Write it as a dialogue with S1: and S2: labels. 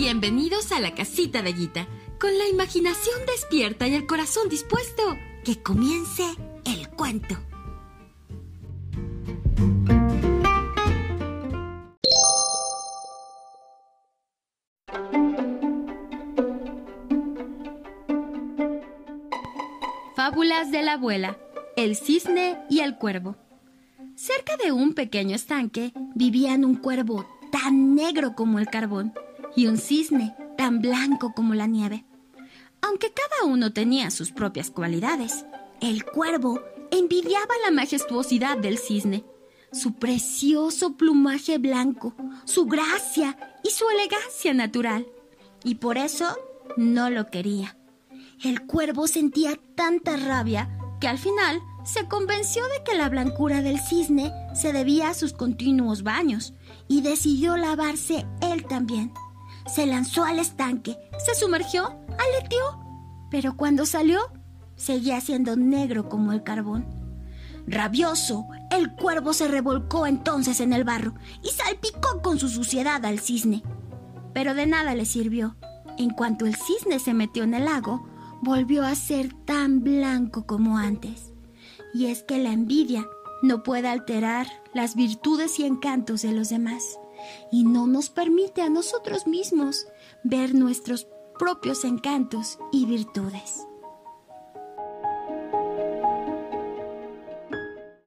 S1: Bienvenidos a la casita de Guita, con la imaginación despierta y el corazón dispuesto.
S2: Que comience el cuento.
S1: Fábulas de la abuela, el cisne y el cuervo. Cerca de un pequeño estanque vivían un cuervo tan negro como el carbón y un cisne tan blanco como la nieve. Aunque cada uno tenía sus propias cualidades, el cuervo envidiaba la majestuosidad del cisne, su precioso plumaje blanco, su gracia y su elegancia natural, y por eso no lo quería. El cuervo sentía tanta rabia que al final se convenció de que la blancura del cisne se debía a sus continuos baños y decidió lavarse él también. Se lanzó al estanque, se sumergió, aleteó, pero cuando salió seguía siendo negro como el carbón. Rabioso, el cuervo se revolcó entonces en el barro y salpicó con su suciedad al cisne. Pero de nada le sirvió. En cuanto el cisne se metió en el lago, volvió a ser tan blanco como antes. Y es que la envidia no puede alterar las virtudes y encantos de los demás y no nos permite a nosotros mismos ver nuestros propios encantos y virtudes.